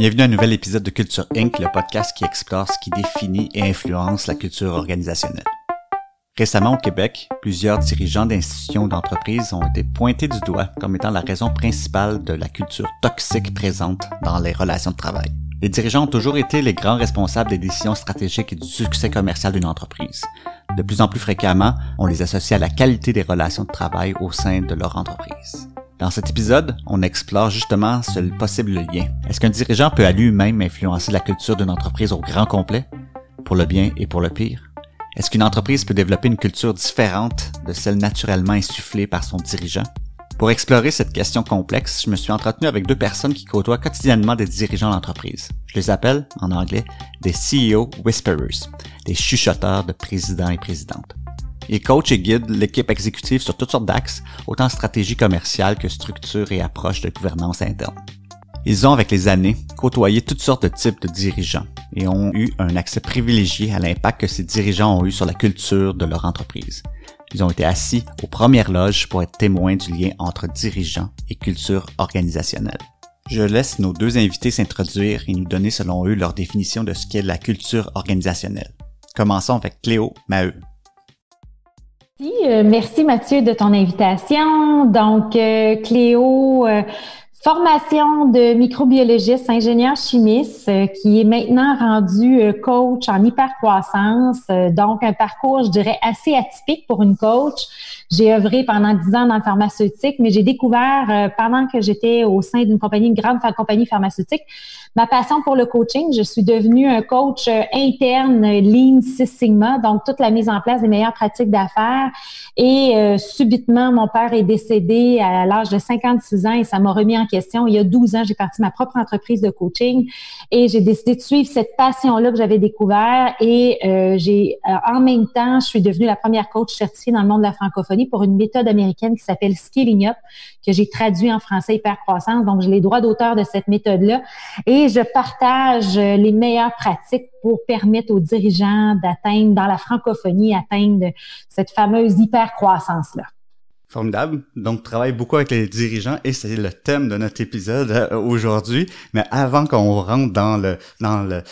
Bienvenue à un nouvel épisode de Culture Inc., le podcast qui explore ce qui définit et influence la culture organisationnelle. Récemment au Québec, plusieurs dirigeants d'institutions d'entreprises ont été pointés du doigt comme étant la raison principale de la culture toxique présente dans les relations de travail. Les dirigeants ont toujours été les grands responsables des décisions stratégiques et du succès commercial d'une entreprise. De plus en plus fréquemment, on les associe à la qualité des relations de travail au sein de leur entreprise. Dans cet épisode, on explore justement ce possible lien. Est-ce qu'un dirigeant peut à lui-même influencer la culture d'une entreprise au grand complet, pour le bien et pour le pire? Est-ce qu'une entreprise peut développer une culture différente de celle naturellement insufflée par son dirigeant? Pour explorer cette question complexe, je me suis entretenu avec deux personnes qui côtoient quotidiennement des dirigeants d'entreprise. Je les appelle, en anglais, des CEO Whisperers, des chuchoteurs de présidents et présidentes. Ils coachent et guident l'équipe exécutive sur toutes sortes d'axes, autant stratégie commerciale que structure et approche de gouvernance interne. Ils ont, avec les années, côtoyé toutes sortes de types de dirigeants et ont eu un accès privilégié à l'impact que ces dirigeants ont eu sur la culture de leur entreprise. Ils ont été assis aux premières loges pour être témoins du lien entre dirigeants et culture organisationnelle. Je laisse nos deux invités s'introduire et nous donner selon eux leur définition de ce qu'est la culture organisationnelle. Commençons avec Cléo Maheu. Euh, merci Mathieu de ton invitation. Donc, euh, Cléo, euh, formation de microbiologiste, ingénieur chimiste, qui est maintenant rendu coach en hypercroissance. donc, un parcours, je dirais, assez atypique pour une coach. J'ai œuvré pendant dix ans dans le pharmaceutique, mais j'ai découvert pendant que j'étais au sein d'une compagnie, une grande compagnie pharmaceutique, ma passion pour le coaching. Je suis devenue un coach euh, interne Lean Six Sigma, donc toute la mise en place des meilleures pratiques d'affaires. Et euh, subitement, mon père est décédé à l'âge de 56 ans et ça m'a remis en question. Il y a 12 ans, j'ai parti ma propre entreprise de coaching et j'ai décidé de suivre cette passion-là que j'avais découvert. Et euh, j'ai, en même temps, je suis devenue la première coach certifiée dans le monde de la francophonie pour une méthode américaine qui s'appelle Skilling Up, que j'ai traduit en français hypercroissance. Donc, j'ai les droits d'auteur de cette méthode-là. Et je partage les meilleures pratiques pour permettre aux dirigeants d'atteindre, dans la francophonie, atteindre cette fameuse hyper-croissance-là. Formidable. Donc, travaille beaucoup avec les dirigeants et c'est le thème de notre épisode euh, aujourd'hui. Mais avant qu'on rentre dans le, dans le,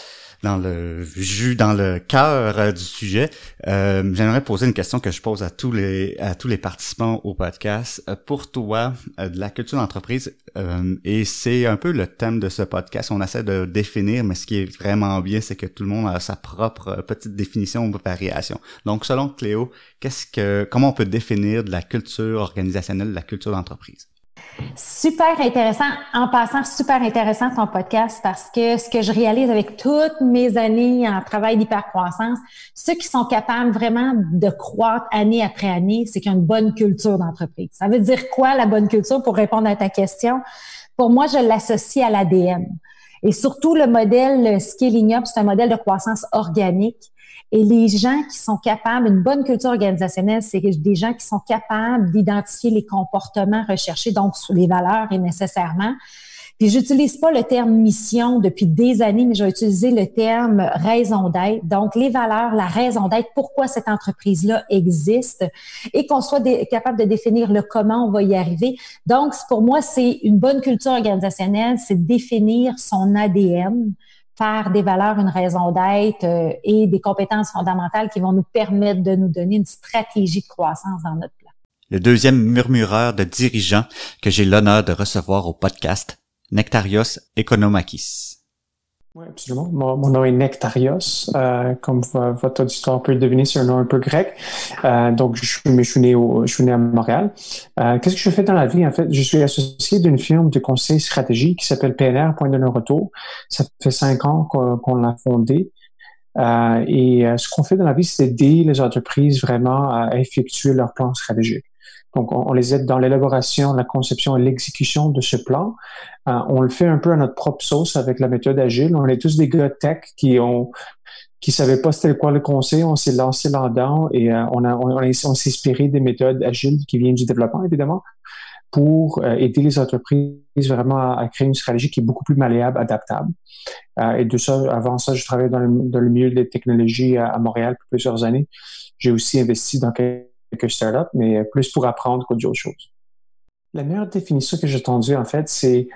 dans le jus, dans le cœur euh, du sujet, euh, j'aimerais poser une question que je pose à tous les à tous les participants au podcast. Euh, pour toi, de la culture d'entreprise, et c'est un peu le thème de ce podcast. On essaie de définir, mais ce qui est vraiment bien, c'est que tout le monde a sa propre petite définition ou variation. Donc, selon Cléo, qu'est-ce que comment on peut définir de la culture organisationnelle, de la culture d'entreprise? Super intéressant. En passant, super intéressant ton podcast parce que ce que je réalise avec toutes mes années en travail d'hypercroissance, ceux qui sont capables vraiment de croître année après année, c'est qu'il y a une bonne culture d'entreprise. Ça veut dire quoi la bonne culture pour répondre à ta question? Pour moi, je l'associe à l'ADN. Et surtout, le modèle Scaling Up, c'est un modèle de croissance organique et les gens qui sont capables, une bonne culture organisationnelle, c'est des gens qui sont capables d'identifier les comportements recherchés, donc les valeurs et nécessairement. Puis j'utilise pas le terme mission depuis des années, mais j'ai utilisé le terme raison d'être. Donc les valeurs, la raison d'être, pourquoi cette entreprise-là existe, et qu'on soit capable de définir le comment on va y arriver. Donc pour moi, c'est une bonne culture organisationnelle, c'est définir son ADN, faire des valeurs une raison d'être euh, et des compétences fondamentales qui vont nous permettre de nous donner une stratégie de croissance dans notre plan. Le deuxième murmureur de dirigeants que j'ai l'honneur de recevoir au podcast, Nectarios Economakis. Oui, absolument. Mon, nom est Nectarios. Euh, comme votre auditoire peut le deviner, c'est un nom un peu grec. Euh, donc, je suis, né au, je suis né à Montréal. Euh, Qu'est-ce que je fais dans la vie? En fait, je suis associé d'une firme de conseil stratégie qui s'appelle PNR, Point de non-retour. Ça fait cinq ans qu'on l'a fondée. Euh, et euh, ce qu'on fait dans la vie, c'est d'aider les entreprises vraiment à effectuer leur plan stratégique. Donc, on, les aide dans l'élaboration, la conception et l'exécution de ce plan. Euh, on le fait un peu à notre propre sauce avec la méthode agile. On est tous des gars tech qui ont qui savaient pas c'était quoi le conseil. On s'est lancé là-dedans et euh, on, s'est inspiré des méthodes agiles qui viennent du développement, évidemment, pour euh, aider les entreprises vraiment à, créer une stratégie qui est beaucoup plus malléable, adaptable. et de ça, avant ça, je travaillais dans le, milieu des technologies à, à Montréal pour plusieurs années. J'ai aussi investi dans quelques mais plus pour apprendre qu'autre chose. La meilleure définition que j'ai entendue, en fait, c'est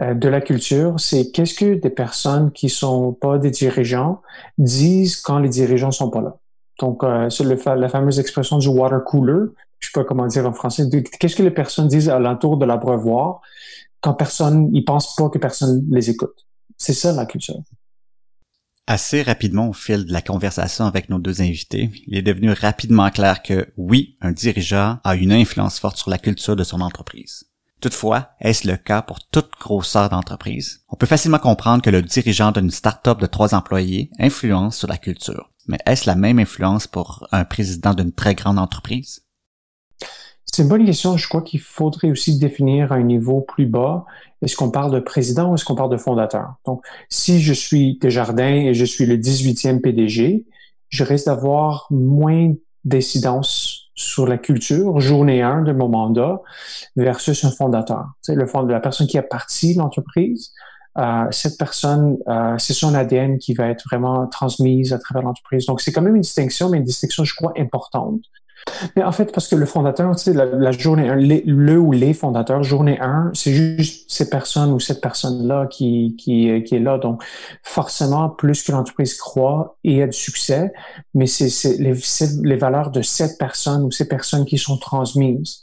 euh, de la culture, c'est qu'est-ce que des personnes qui sont pas des dirigeants disent quand les dirigeants sont pas là. Donc, euh, c'est la fameuse expression du water cooler. Je sais pas comment dire en français. Qu'est-ce que les personnes disent à l'entour de l'abreuvoir quand personne, ils pensent pas que personne les écoute? C'est ça la culture. Assez rapidement au fil de la conversation avec nos deux invités, il est devenu rapidement clair que oui, un dirigeant a une influence forte sur la culture de son entreprise. Toutefois, est-ce le cas pour toute grosseur d'entreprise? On peut facilement comprendre que le dirigeant d'une start-up de trois employés influence sur la culture. Mais est-ce la même influence pour un président d'une très grande entreprise? C'est une bonne question. Je crois qu'il faudrait aussi définir un niveau plus bas. Est-ce qu'on parle de président ou est-ce qu'on parle de fondateur? Donc, si je suis Desjardins et je suis le 18e PDG, je risque d'avoir moins d'incidence sur la culture, journée 1 de mon mandat, versus un fondateur. Fond, la personne qui a parti l'entreprise, euh, cette personne, euh, c'est son ADN qui va être vraiment transmise à travers l'entreprise. Donc, c'est quand même une distinction, mais une distinction, je crois, importante. Mais en fait, parce que le fondateur, tu sais, la, journée 1, le ou les fondateurs, journée 1, c'est juste ces personnes ou cette personne-là qui, qui, qui est là. Donc, forcément, plus que l'entreprise croit et a du succès, mais c'est les, les valeurs de cette personne ou ces personnes qui sont transmises.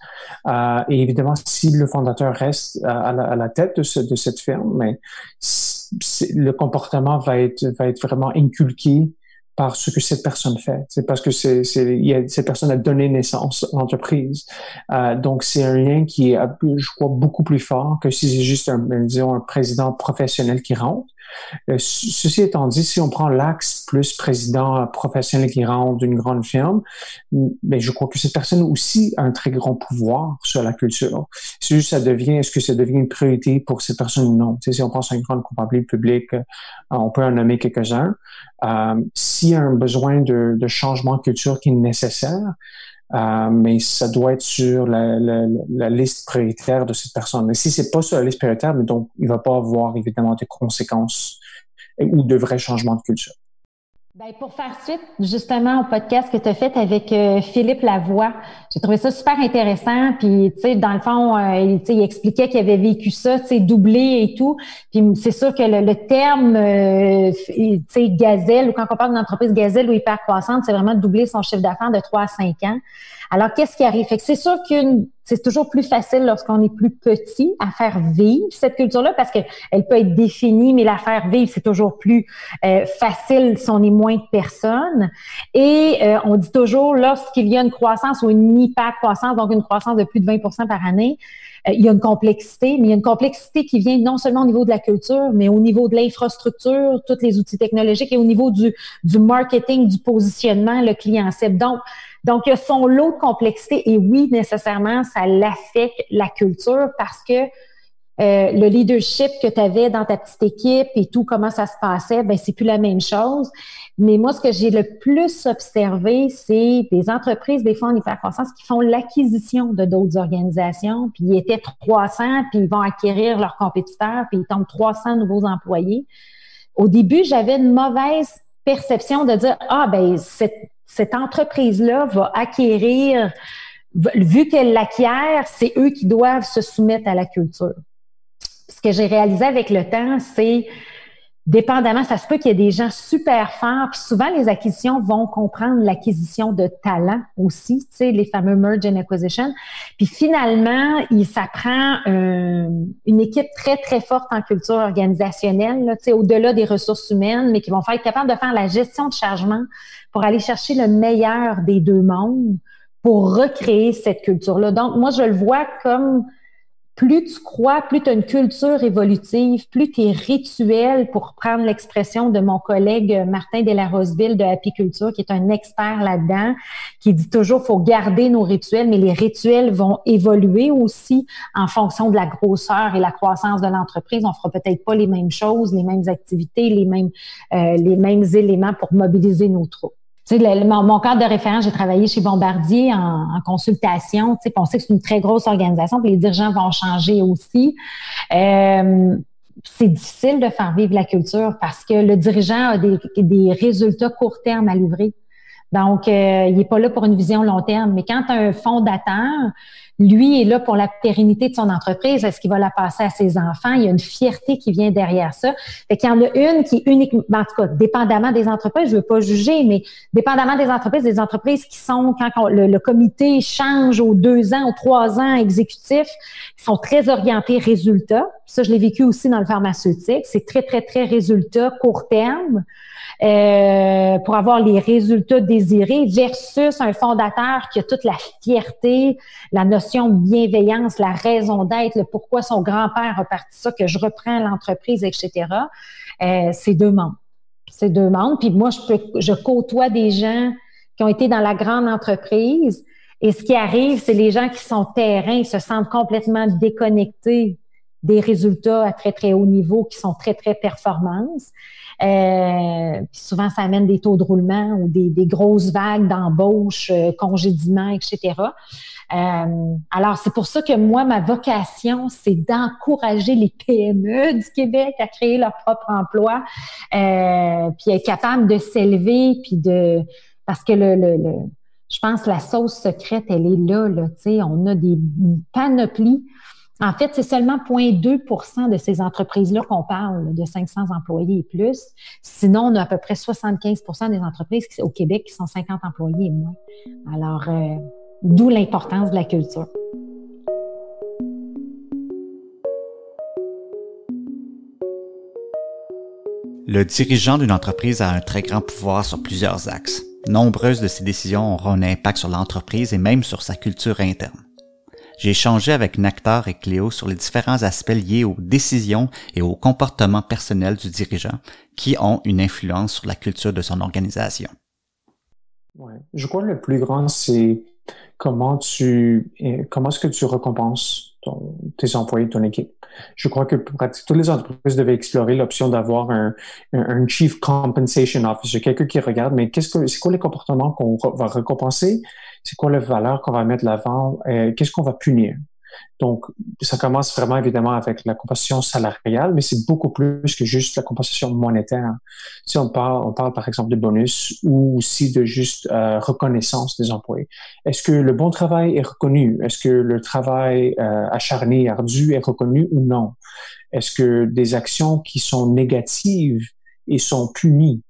Euh, et évidemment, si le fondateur reste à, la, à la, tête de, ce, de cette firme, mais le comportement va être, va être vraiment inculqué par ce que cette personne fait. C'est parce que c'est, c'est, cette personne a donné naissance à l'entreprise. Euh, donc, c'est un lien qui est, je crois, beaucoup plus fort que si c'est juste un, disons, un président professionnel qui rentre. Euh, ceci étant dit, si on prend l'axe plus président professionnel qui rentre d'une grande firme, mais ben, je crois que cette personne aussi a un très grand pouvoir sur la culture. Ça devient, est-ce que ça devient une priorité pour cette personne ou non? Si on pense à une grande compagnie publique, euh, on peut en nommer quelques-uns. Euh, S'il y a un besoin de, de changement de culture qui est nécessaire, euh, mais ça doit être sur la, la, la, liste prioritaire de cette personne. Mais si c'est pas sur la liste prioritaire, mais donc il va pas avoir évidemment des conséquences ou de vrais changements de culture. Ben, pour faire suite justement au podcast que tu as fait avec euh, Philippe Lavoie, j'ai trouvé ça super intéressant. Puis, tu sais, dans le fond, euh, il, il expliquait qu'il avait vécu ça, tu sais, doublé et tout. Puis, c'est sûr que le, terme, euh, tu sais, gazelle, ou quand on parle d'une entreprise gazelle ou hyper croissante, c'est vraiment doubler son chiffre d'affaires de 3 à 5 ans. Alors, qu'est-ce qui arrive? C'est sûr qu'une c'est toujours plus facile lorsqu'on est plus petit à faire vivre cette culture-là parce qu'elle peut être définie, mais la faire vivre, c'est toujours plus euh, facile si on est moins de personnes. Et euh, on dit toujours, lorsqu'il y a une croissance ou une hyper-croissance, donc une croissance de plus de 20% par année, euh, il y a une complexité, mais il y a une complexité qui vient non seulement au niveau de la culture, mais au niveau de l'infrastructure, tous les outils technologiques et au niveau du, du marketing, du positionnement, le client cible. Donc, donc, il y a son lot de complexité et oui, nécessairement, ça l'affecte la culture parce que euh, le leadership que tu avais dans ta petite équipe et tout, comment ça se passait, ben c'est plus la même chose. Mais moi, ce que j'ai le plus observé, c'est des entreprises, des fois en hypercroissance, qui font l'acquisition de d'autres organisations, puis ils étaient 300, puis ils vont acquérir leurs compétiteurs, puis ils tombent 300 nouveaux employés. Au début, j'avais une mauvaise perception de dire, ah, ben, cette cette entreprise-là va acquérir, vu qu'elle l'acquiert, c'est eux qui doivent se soumettre à la culture. Ce que j'ai réalisé avec le temps, c'est dépendamment, ça se peut qu'il y ait des gens super forts, puis souvent les acquisitions vont comprendre l'acquisition de talents aussi, tu sais, les fameux merge and acquisition. Puis finalement, il s'apprend euh, une équipe très très forte en culture organisationnelle, tu sais, au-delà des ressources humaines, mais qui vont faire être capables de faire la gestion de chargement pour aller chercher le meilleur des deux mondes pour recréer cette culture-là. Donc moi, je le vois comme plus tu crois, plus tu as une culture évolutive, plus tes rituels, pour prendre l'expression de mon collègue Martin Delaroseville de Apiculture, qui est un expert là-dedans, qui dit toujours faut garder nos rituels, mais les rituels vont évoluer aussi en fonction de la grosseur et la croissance de l'entreprise. On fera peut-être pas les mêmes choses, les mêmes activités, les mêmes, euh, les mêmes éléments pour mobiliser nos troupes. Mon, cadre de référence, j'ai travaillé chez Bombardier en, consultation. On sait que c'est une très grosse organisation, puis les dirigeants vont changer aussi. Euh, c'est difficile de faire vivre la culture parce que le dirigeant a des, résultats court terme à livrer. Donc, euh, il n'est pas là pour une vision long terme. Mais quand un fondateur, lui est là pour la pérennité de son entreprise. Est-ce qu'il va la passer à ses enfants? Il y a une fierté qui vient derrière ça. Fait qu'il y en a une qui est uniquement, ben, en tout cas, dépendamment des entreprises, je veux pas juger, mais dépendamment des entreprises, des entreprises qui sont, quand le, comité change aux deux ans, aux trois ans exécutifs, sont très orientés résultats. Ça, je l'ai vécu aussi dans le pharmaceutique. C'est très, très, très résultat, court terme. Euh, pour avoir les résultats désirés versus un fondateur qui a toute la fierté, la notion de bienveillance, la raison d'être, le pourquoi son grand-père a parti ça, que je reprends l'entreprise, etc. Euh, c'est deux mondes. C'est deux mondes. Puis moi, je, côtoie des gens qui ont été dans la grande entreprise. Et ce qui arrive, c'est les gens qui sont terrain, se sentent complètement déconnectés des résultats à très, très haut niveau qui sont très, très performances. Euh, souvent, ça amène des taux de roulement ou des, des grosses vagues d'embauche, euh, congédiements, etc. Euh, alors, c'est pour ça que moi, ma vocation, c'est d'encourager les PME du Québec à créer leur propre emploi, euh, puis être capable de s'élever, puis de... Parce que le, le, le, je pense que la sauce secrète, elle est là, là, tu sais, on a des panoplies en fait, c'est seulement 0,2% de ces entreprises-là qu'on parle de 500 employés et plus. Sinon, on a à peu près 75% des entreprises au Québec qui sont 50 employés et moins. Alors, euh, d'où l'importance de la culture. Le dirigeant d'une entreprise a un très grand pouvoir sur plusieurs axes. Nombreuses de ses décisions auront un impact sur l'entreprise et même sur sa culture interne. J'ai échangé avec Nactar et Cléo sur les différents aspects liés aux décisions et au comportement personnel du dirigeant qui ont une influence sur la culture de son organisation. Je crois que le plus grand, c'est comment tu eh, comment est-ce que tu récompenses tes employés, ton équipe. Je crois que pratiquement toutes les entreprises devaient explorer l'option d'avoir un, un, Chief Compensation Officer, quelqu'un qui regarde, mais qu'est-ce que c'est quoi les comportements qu'on va récompenser? C'est quoi la valeur qu'on va mettre l'avant, euh, qu'est-ce qu'on va punir? Donc, ça commence vraiment évidemment avec la compensation salariale, mais c'est beaucoup plus que juste la compensation monétaire. Si on parle, on parle par exemple de bonus ou aussi de juste euh, reconnaissance des employés. Est-ce que le bon travail est reconnu? Est-ce que le travail euh, acharné, ardu est reconnu ou non? Est-ce que des actions qui sont négatives et sont punies?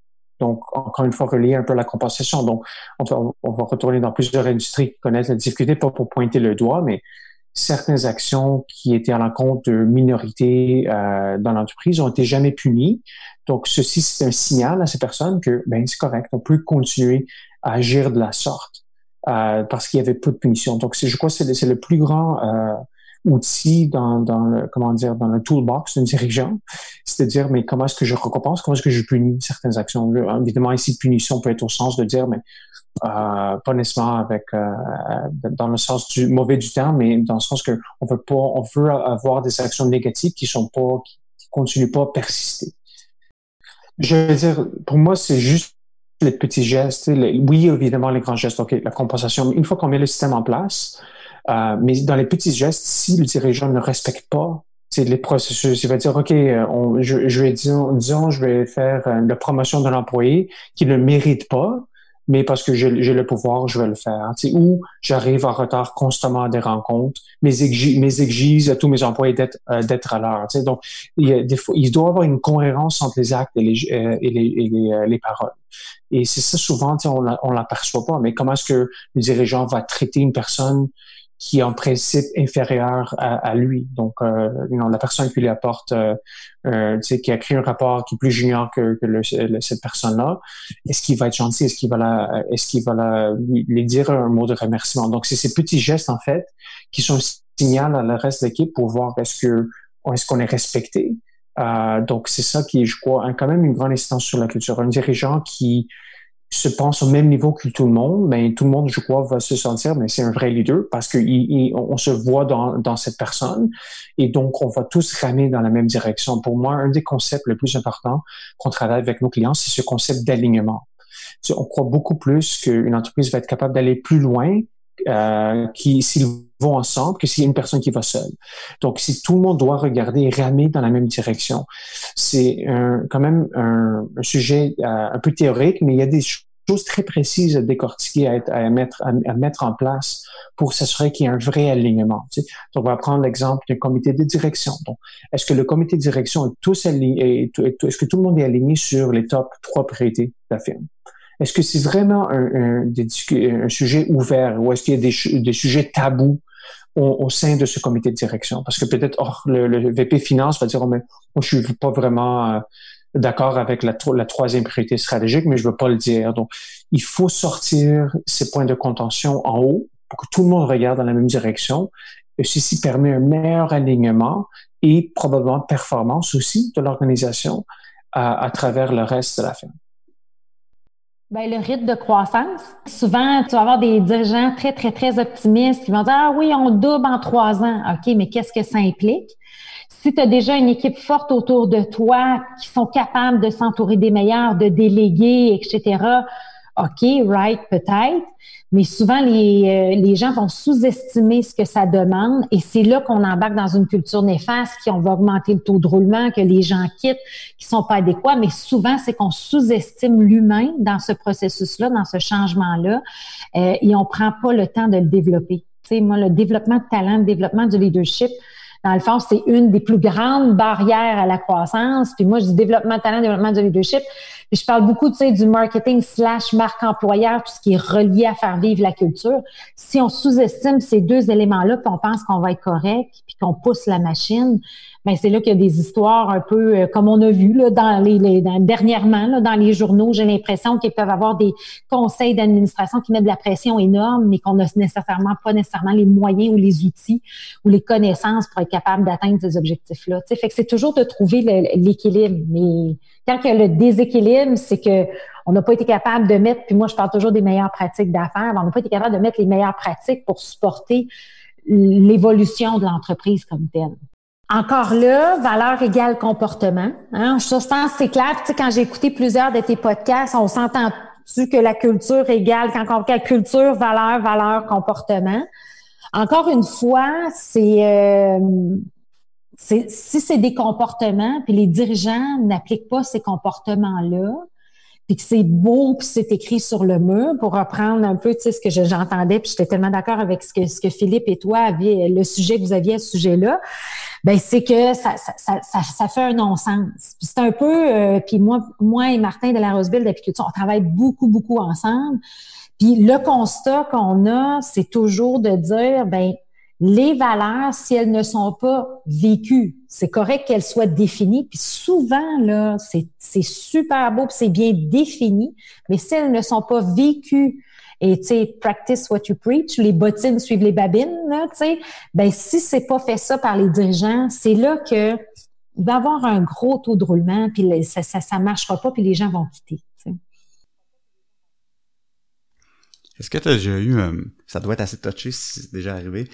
Donc, encore une fois, relié un peu à la compensation. Donc, on va, retourner dans plusieurs industries qui connaissent la difficulté, pas pour pointer le doigt, mais certaines actions qui étaient à l'encontre de minorités euh, dans l'entreprise ont été jamais punies. Donc, ceci, c'est un signal à ces personnes que, ben, c'est correct, on peut continuer à agir de la sorte euh, parce qu'il y avait peu de punitions. Donc, je crois que c'est le plus grand euh, outil dans, le, comment dire, dans le toolbox d'un dirigeant. C'est-à-dire, mais comment est-ce que je récompense, comment est-ce que je punis certaines actions? Évidemment, ici, punition peut être au sens de dire, mais euh, pas nécessairement avec euh, dans le sens du mauvais du temps, mais dans le sens que on veut pas, on veut avoir des actions négatives qui sont pas, qui, continuent pas à persister. Je veux dire, pour moi, c'est juste les petits gestes. oui, évidemment, les grands gestes, OK, la compensation. Une fois qu'on met le système en place, euh, mais dans les petits gestes, si le dirigeant ne respecte pas les processus, il va dire, OK, euh, je, vais, disons, disons, je vais faire euh, la promotion d'un employé qui ne mérite pas, mais parce que j'ai le pouvoir, je vais le faire. Ou j'arrive en retard constamment à des rencontres, mais exige, à tous mes employés d'être à l'heure. Donc, il, y a des fois, il doit y avoir une cohérence entre les actes et les, et les, et les, les paroles. Et c'est ça souvent, on l'aperçoit pas, mais comment est-ce que le dirigeant va traiter une personne qui est en principe inférieur à, lui. Donc, euh, la personne qui lui apporte, euh, euh, qui a écrit un rapport qui est plus junior que, que cette personne-là, est-ce qu'il va être gentil? Est-ce qu'il va la, est-ce qu'il va la, lui, dire un mot de remerciement? Donc, c'est ces petits gestes, en fait, qui sont un signal à le reste de l'équipe pour voir est-ce que, est-ce qu'on est respecté? Euh, donc, c'est ça qui je crois, quand même une grande instance sur la culture. Un dirigeant qui se pense au même niveau que tout le monde, mais tout le monde, je crois, va se sentir, mais c'est un vrai leader parce qu'on on se voit dans, dans cette personne et donc on va tous ramer dans la même direction. Pour moi, un des concepts les plus importants qu'on travaille avec nos clients, c'est ce concept d'alignement. On croit beaucoup plus qu'une entreprise va être capable d'aller plus loin euh, qui s'ils vont ensemble que s'il y a une personne qui va seule. Donc, si tout le monde doit regarder et ramer dans la même direction, c'est quand même un, sujet euh, un peu théorique, mais il y a des choses très précises à décortiquer, à, à, mettre, à, mettre en place pour s'assurer qu'il y ait un vrai alignement. Tu sais. Donc, on va prendre l'exemple d'un comité de direction. Est-ce que le comité de direction est tous alignés, est-ce que tout le monde est aligné sur les top trois priorités de la firme? Est-ce que c'est vraiment un, sujet ouvert ou est-ce qu'il y a des, sujets tabous au, sein de ce comité de direction? Parce que peut-être le, le, VP Finance va dire, oh, mais je suis pas vraiment... Euh, d'accord avec la, troisième priorité stratégique, mais je veux pas le dire. Donc, il faut sortir ces points de contention en haut pour que tout le monde regarde dans la même direction. Et ceci permet un meilleur alignement et probablement performance aussi de l'organisation à, à, travers le reste de la firme. Bien, le rythme de croissance. Souvent, tu vas avoir des dirigeants très, très, très optimistes qui vont dire, ah oui, on double en trois ans. OK, mais qu'est-ce que ça implique? si tu as déjà une équipe forte autour de toi qui sont capables de s'entourer des meilleurs, de déléguer, etc., OK, right, peut-être, mais souvent les, euh, les gens vont sous-estimer ce que ça demande et c'est là qu'on embarque dans une culture néfaste, qui on va augmenter le taux de roulement, que les gens quittent, qui sont pas adéquats, mais souvent c'est qu'on sous-estime l'humain dans ce processus-là, dans ce changement-là, euh, et on prend pas le temps de le développer. Tu sais, moi, le développement de talent, le développement du leadership, dans le fond, c'est une des plus grandes barrières à la croissance. Puis moi, je dis développement de talent, développement de leadership. Je parle beaucoup, tu sais, du marketing slash marque employeur, tout ce qui est relié à faire vivre la culture. Si on sous-estime ces deux éléments-là, puis on pense qu'on va être correct, puis qu'on pousse la machine, ben c'est là qu'il y a des histoires un peu euh, comme on a vu là, dernièrement dans les journaux. J'ai l'impression qu'ils peuvent avoir des conseils d'administration qui mettent de la pression énorme, mais qu'on n'a nécessairement pas nécessairement les moyens ou les outils ou les connaissances pour être capable d'atteindre ces objectifs-là. Fait que c'est toujours de trouver l'équilibre. Mais quand il y a le déséquilibre, c'est que on n'a pas été capable de mettre, puis moi je parle toujours des meilleures pratiques d'affaires, on n'a pas été capable de mettre les meilleures pratiques pour supporter l'évolution de l'entreprise comme telle. Encore là, valeur égale comportement. Hein? Je que c'est clair. Tu sais, quand j'ai écouté plusieurs de tes podcasts, on s'entend-tu que la culture égale, quand on regarde culture, valeur, valeur, comportement? Encore une fois, c'est euh, si c'est des comportements, puis les dirigeants n'appliquent pas ces comportements-là, puis que c'est beau, puis c'est écrit sur le mur, pour reprendre un peu, tu sais, ce que j'entendais, puis j'étais tellement d'accord avec ce que, ce que Philippe et toi aviez, le sujet que vous aviez à ce sujet-là, ben c'est que ça, ça, ça, ça, fait un non-sens. Puis c'est un peu, euh, puis moi, moi et Martin de la Roseville d'Apiculture, on travaille beaucoup, beaucoup ensemble. Puis le constat qu'on a, c'est toujours de dire, ben les valeurs, si elles ne sont pas vécues, c'est correct qu'elles soient définies. Puis souvent, là, c'est super beau, c'est bien défini, mais si elles ne sont pas vécues, et tu sais, practice what you preach, les bottines suivent les babines, tu sais, ben si c'est pas fait ça par les dirigeants, c'est là que il va avoir un gros taux de roulement, puis ça, ça, ça marchera pas, puis les gens vont quitter. Est-ce que tu as déjà eu, euh, ça doit être assez touché si c'est déjà arrivé,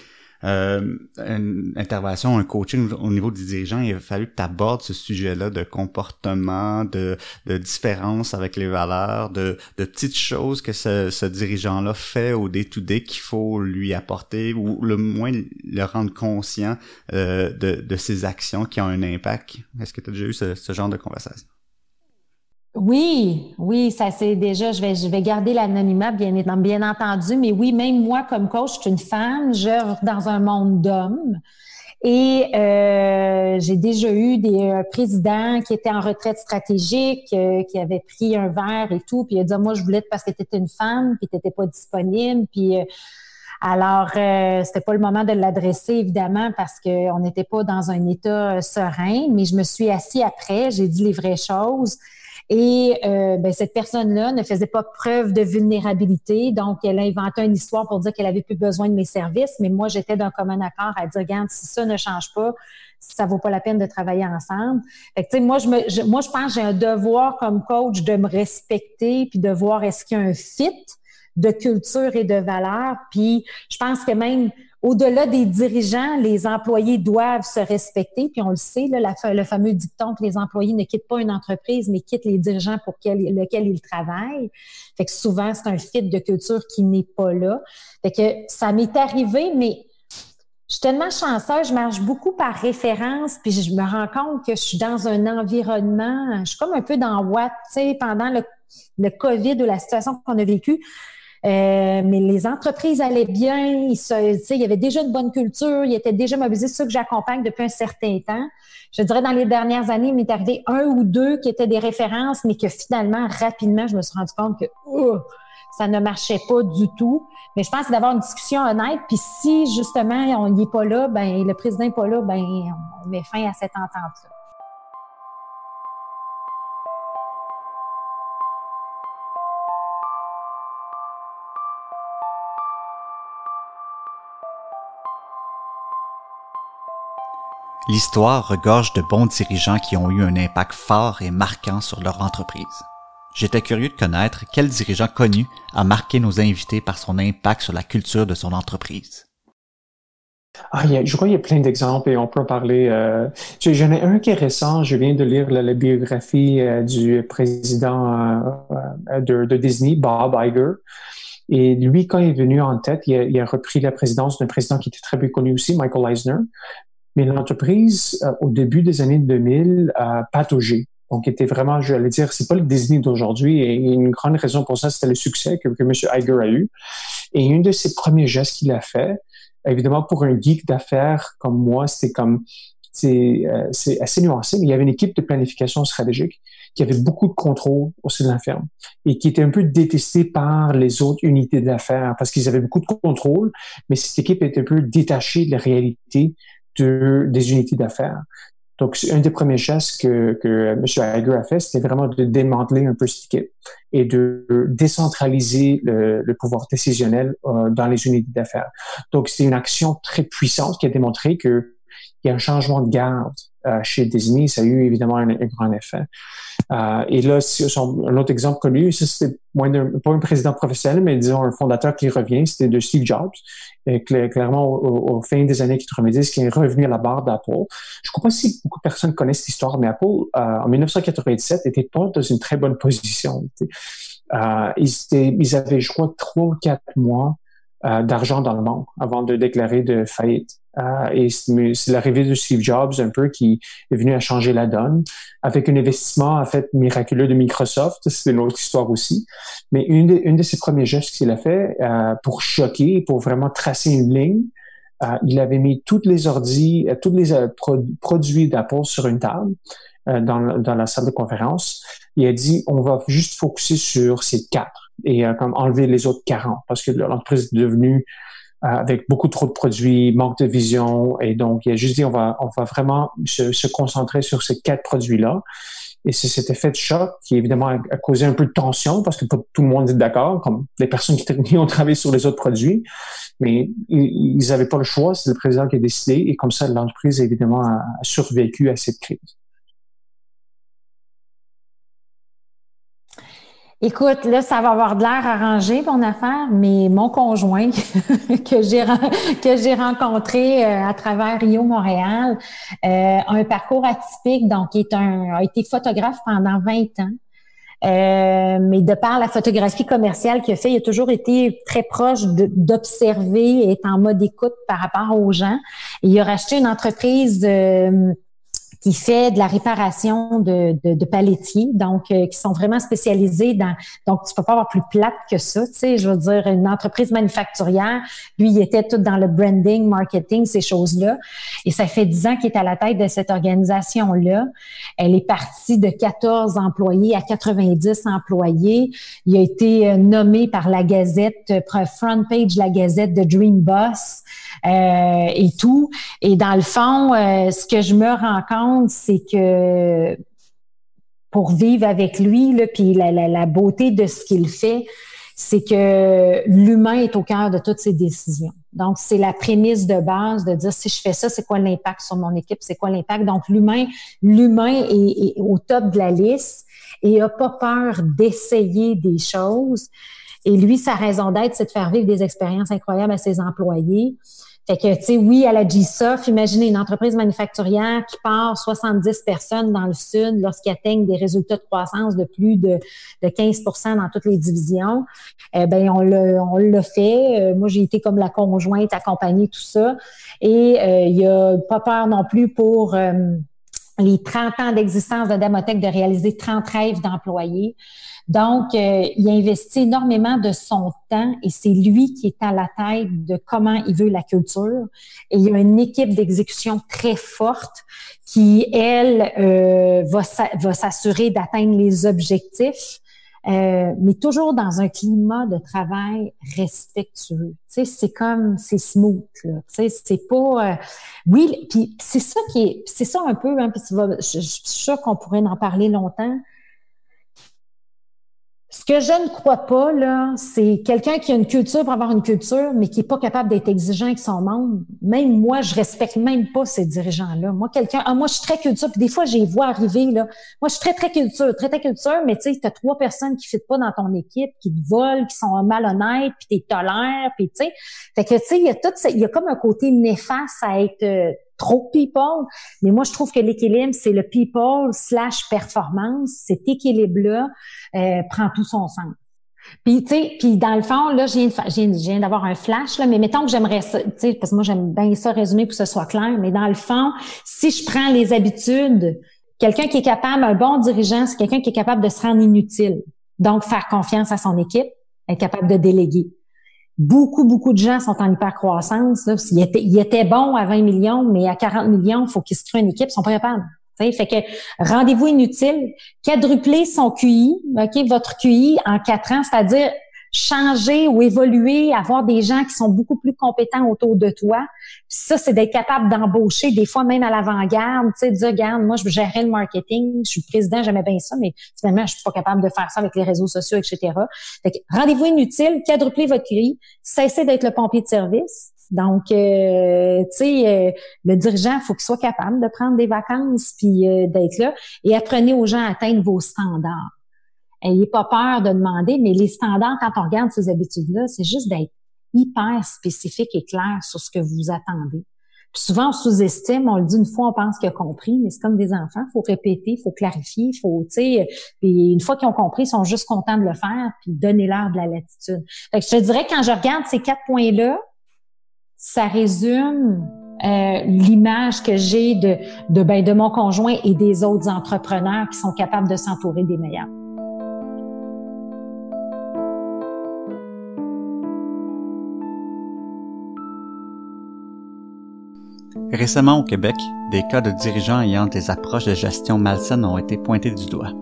euh, une intervention, un coaching au niveau des dirigeants, il a fallu que tu abordes ce sujet-là de comportement, de, de différence avec les valeurs, de, de petites choses que ce, ce dirigeant-là fait au day-to-day qu'il faut lui apporter ou le moins le rendre conscient euh, de, de ses actions qui ont un impact. Est-ce que tu as déjà eu ce, ce genre de conversation? Oui, oui, ça c'est déjà, je vais, je vais garder l'anonymat bien, bien entendu, mais oui, même moi comme coach, je suis une femme, je dans un monde d'hommes. Et euh, j'ai déjà eu des euh, présidents qui étaient en retraite stratégique, euh, qui avaient pris un verre et tout, puis il a dit moi je voulais parce que tu étais une femme, puis tu n'étais pas disponible, puis alors c'était pas le moment de l'adresser évidemment parce qu'on n'était pas dans un état serein, mais je me suis assis après, j'ai dit les vraies choses. Et euh, ben, cette personne-là ne faisait pas preuve de vulnérabilité, donc elle a inventé une histoire pour dire qu'elle avait plus besoin de mes services, mais moi j'étais d'un commun accord à dire, regarde, si ça ne change pas, ça vaut pas la peine de travailler ensemble. Fait que, moi, je me, moi, je pense que j'ai un devoir comme coach de me respecter puis de voir est-ce qu'il y a un fit de culture et de valeur. Puis je pense que même au-delà des dirigeants, les employés doivent se respecter. Puis on le sait, le fameux dicton que les employés ne quittent pas une entreprise, mais quittent les dirigeants pour lesquels ils travaillent. Fait que souvent, c'est un fit de culture qui n'est pas là. Fait que ça m'est arrivé, mais je suis tellement chanceuse, je marche beaucoup par référence, puis je me rends compte que je suis dans un environnement, je suis comme un peu dans Watt, tu sais, pendant le COVID ou la situation qu'on a vécue. Euh, mais les entreprises allaient bien, il, il y avait déjà une bonne culture, il était déjà mobilisé, c'est ça que j'accompagne depuis un certain temps. Je dirais dans les dernières années, il m'est arrivé un ou deux qui étaient des références, mais que finalement, rapidement, je me suis rendu compte que ça ne marchait pas du tout. Mais je pense d'avoir une discussion honnête, puis si justement on n'y est pas là, ben le président n'est pas là, ben on met fin à cette entente-là. L'histoire regorge de bons dirigeants qui ont eu un impact fort et marquant sur leur entreprise. J'étais curieux de connaître quel dirigeant connu a marqué nos invités par son impact sur la culture de son entreprise. Ah, je crois qu'il y a plein d'exemples et on peut en parler. Euh, J'en ai un qui est récent. Je viens de lire la, biographie euh, du président euh, de, Disney, Bob Iger. Et lui, quand il est venu en tête, il a, il a repris la présidence d'un président qui était très bien connu aussi, Michael Eisner. Mais l'entreprise, euh, au début des années 2000, a pataugé. Donc, était vraiment, je vais dire, c'est pas le Disney d'aujourd'hui. Et une grande raison pour ça, c'était le succès que, M. Iger a eu. Et une de ses premiers gestes qu'il a fait, évidemment, pour un geek d'affaires comme moi, c'était comme, c'est euh, assez nuancé, mais il y avait une équipe de planification stratégique qui avait beaucoup de contrôle au sein de la ferme et qui était un peu détestée par les autres unités d'affaires parce qu'ils avaient beaucoup de contrôle, mais cette équipe était un peu détachée de la réalité des unités d'affaires. Donc, un des premiers gestes que, que M. Iger a fait, c'était vraiment de démanteler un peu cette équipe et de décentraliser le, pouvoir décisionnel euh, dans les unités d'affaires. Donc, c'est une action très puissante qui a démontré que il y a un changement de garde euh, chez Disney. Ça a eu évidemment un, grand effet. Euh, et là, un autre exemple connu, c'était pas un président professionnel, mais disons un fondateur qui revient, c'était de Steve Jobs. Et clairement, au, fin des années 90, qui est revenu à la barre d'Apple. Je ne crois pas si beaucoup de personnes connaissent cette histoire, mais Apple, euh, en 1997, n'était pas dans une très bonne position. Euh, ils, avaient, je crois, trois ou quatre mois euh, d'argent dans le banque avant de déclarer de faillite. Euh, et c'est l'arrivée de Steve Jobs un peu qui est venu à changer la donne avec un investissement en fait miraculeux de Microsoft. C'est une autre histoire aussi. Mais une de, de ses premiers gestes qu'il a fait euh, pour choquer, pour vraiment tracer une ligne, euh, il avait mis toutes les ordis, euh, tous les produits d'Apple sur une table dans, dans la salle de conférence. Il a dit on va juste focuser sur ces quatre et comme enlever les autres 40 parce que l'entreprise est devenue avec beaucoup trop de produits, manque de vision. Et donc il a juste dit on va on va vraiment se, se concentrer sur ces quatre produits là et c'est cet effet de choc qui évidemment a, causé un peu de tension parce que tout le monde est d'accord, comme les personnes qui, ont travaillé sur les autres produits, mais ils n'avaient pas le choix, c'est le président qui a décidé. Et comme ça l'entreprise évidemment a survécu à cette crise. Écoute, là, ça va avoir de l'air arrangé, mon affaire, mais mon conjoint que j'ai rencontré euh, à travers Rio Montréal euh, a un parcours atypique, donc est un, a été photographe pendant 20 ans. Euh, mais de par la photographie commerciale qu'il a fait, il a toujours été très proche d'observer et en mode écoute par rapport aux gens. il a racheté une entreprise qui fait de la réparation de, de, de palettiers, donc euh, qui sont vraiment spécialisés dans. Donc, tu peux pas avoir plus plate que ça, tu sais. Je veux dire, une entreprise manufacturière, lui, il était tout dans le branding, marketing, ces choses-là. Et ça fait dix ans qu'il est à la tête de cette organisation-là. Elle est partie de 14 employés à 90 employés. Il a été euh, nommé par la Gazette, euh, front page la Gazette de Dream Boss euh, et tout. Et dans le fond, ce que je me rends compte c'est que pour vivre avec lui, là, puis la, beauté de ce qu'il fait, c'est que l'humain est au cœur de toutes ses décisions. Donc, c'est la prémisse de base de dire si je fais ça, c'est quoi l'impact sur mon équipe, c'est quoi l'impact? Donc, l'humain, l'humain est, au top de la liste et a pas peur d'essayer des choses. Et lui, sa raison d'être, c'est de faire vivre des expériences incroyables à ses employés. Fait que, tu sais, oui, à la GSOF, imaginez une entreprise manufacturière qui part 70 personnes dans le sud lorsqu'ils atteignent des résultats de croissance de plus de, de 15% dans toutes les divisions. Eh ben, on l'a, on l'a fait. Euh, moi, j'ai été comme la conjointe, accompagner tout ça. Et euh, il y a pas peur non plus pour... Euh, les 30 ans d'existence de Damotech de réaliser 30 rêves d'employés. Donc, euh, il investit énormément de son temps et c'est lui qui est à la tête de comment il veut la culture. Et il y a une équipe d'exécution très forte qui, elle, euh, va s'assurer d'atteindre les objectifs. Euh, mais toujours dans un climat de travail respectueux. Tu sais, c'est comme, c'est smooth, là. Tu sais, c'est pas... Euh, oui, puis c'est ça qui est... C'est ça un peu, hein, puis tu vas, je, je suis sûre qu'on pourrait en parler longtemps. Ce que je ne crois pas, là, c'est quelqu'un qui a une culture pour avoir une culture, mais qui est pas capable d'être exigeant avec son monde. Même moi, je respecte même pas ces dirigeants-là. Moi, quelqu'un, ah, moi, je suis très culture, puis des fois, j'ai vois arriver, là. Moi, je suis très, très culture, très, très culture, mais tu sais, t'as trois personnes qui ne pas dans ton équipe, qui te volent, qui sont malhonnêtes, puis t'es tolères, puis tu sais. Fait que, tu sais, il y a tout, il y a comme un côté néfaste à être, trop people. Mais moi, je trouve que l'équilibre, c'est le people slash performance. Cet équilibre-là euh, prend tout son sens. Puis, tu sais, puis dans le fond, là, je viens, d'avoir un flash, là, mais mettons que j'aimerais ça, tu sais, parce que moi, j'aime bien ça résumer pour que ce soit clair, mais dans le fond, si je prends les habitudes, quelqu'un qui est capable, un bon dirigeant, c'est quelqu'un qui est capable de se rendre inutile. Donc, faire confiance à son équipe, être capable de déléguer. Beaucoup, beaucoup de gens sont en hypercroissance. Là, ils, étaient, ils bons à 20 millions, mais à 40 millions, il faut qu'ils se créent une équipe, ils sont pas capables. Fait que rendez-vous inutile, quadrupler son QI, ok, votre QI en quatre ans, c'est-à-dire changer ou évoluer, avoir des gens qui sont beaucoup plus compétents autour de toi. ça, c'est d'être capable d'embaucher, des fois même à l'avant-garde, tu sais, regarde, moi, je gérer le marketing, je suis président, j'aimais bien ça, mais finalement, je suis pas capable de faire ça avec les réseaux sociaux, etc. Fait que rendez-vous inutile, quadrupler votre QI, cessez d'être le pompier de service. Donc, euh, tu sais, euh, le dirigeant, faut qu'il soit capable de prendre des vacances puis euh, d'être là. Et apprenez aux gens à atteindre vos standards. Ayez pas peur de demander, mais les standards, quand on regarde ces habitudes-là, c'est juste d'être hyper spécifique et clair sur ce que vous attendez. Puis souvent, on sous-estime, on le dit une fois, on pense qu'il a compris, mais c'est comme des enfants, il faut répéter, il faut clarifier, il faut, tu sais, une fois qu'ils ont compris, ils sont juste contents de le faire, puis donner leur de la latitude. Fait que je te dirais, quand je regarde ces quatre points-là, ça résume euh, l'image que j'ai de, de, ben, de mon conjoint et des autres entrepreneurs qui sont capables de s'entourer des meilleurs. Récemment au Québec, des cas de dirigeants ayant des approches de gestion malsaines ont été pointés du doigt.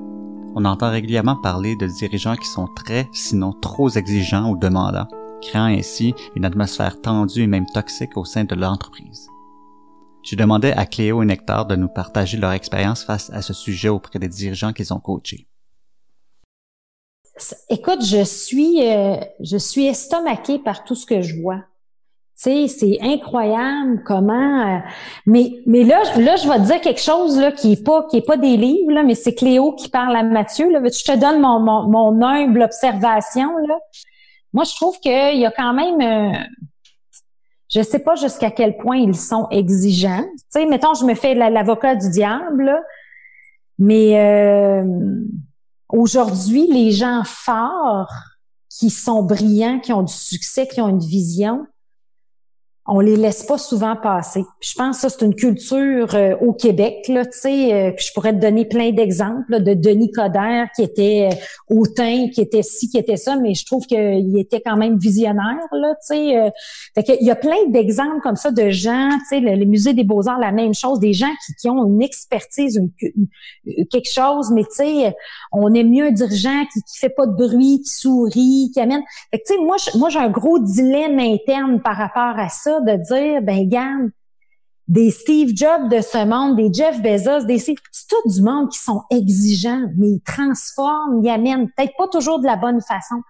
On entend régulièrement parler de dirigeants qui sont très, sinon trop exigeants ou demandants, créant ainsi une atmosphère tendue et même toxique au sein de l'entreprise. Je demandais à Cléo et Nectar de nous partager leur expérience face à ce sujet auprès des dirigeants qu'ils ont coachés. Écoute, je suis, euh, je suis estomaquée par tout ce que je vois c'est incroyable comment. Euh, mais mais là, là, je vais te dire quelque chose là qui est pas qui est pas des livres là, mais c'est Cléo qui parle à Mathieu. Là. Je te donne mon, mon, humble observation là. Moi, je trouve qu'il y a quand même. Euh, je sais pas jusqu'à quel point ils sont exigeants. Tu sais, mettons, je me fais l'avocat du diable, là, mais euh, aujourd'hui, les gens forts qui sont brillants, qui ont du succès, qui ont une vision, on les laisse pas souvent passer. je pense que ça c'est une culture euh, au Québec là, tu sais, euh, je pourrais te donner plein d'exemples de Denis Coderre qui était euh, hautain, qui était ci, qui était ça, mais je trouve qu'il était quand même visionnaire là, tu sais. Euh, fait il y a plein d'exemples comme ça de gens, tu sais, le, musée des Beaux-Arts la même chose, des gens qui, qui ont une expertise, une, quelque chose, mais tu sais, on aime mieux un dirigeant qui, qui fait pas de bruit, qui sourit, qui amène. Fait tu sais, moi moi j'ai un gros dilemme interne par rapport à ça de dire, ben garde, des Steve Jobs de ce monde, des Jeff Bezos, des c'est tout du monde qui sont exigeants, mais ils transforment, ils amènent peut-être pas toujours de la bonne façon.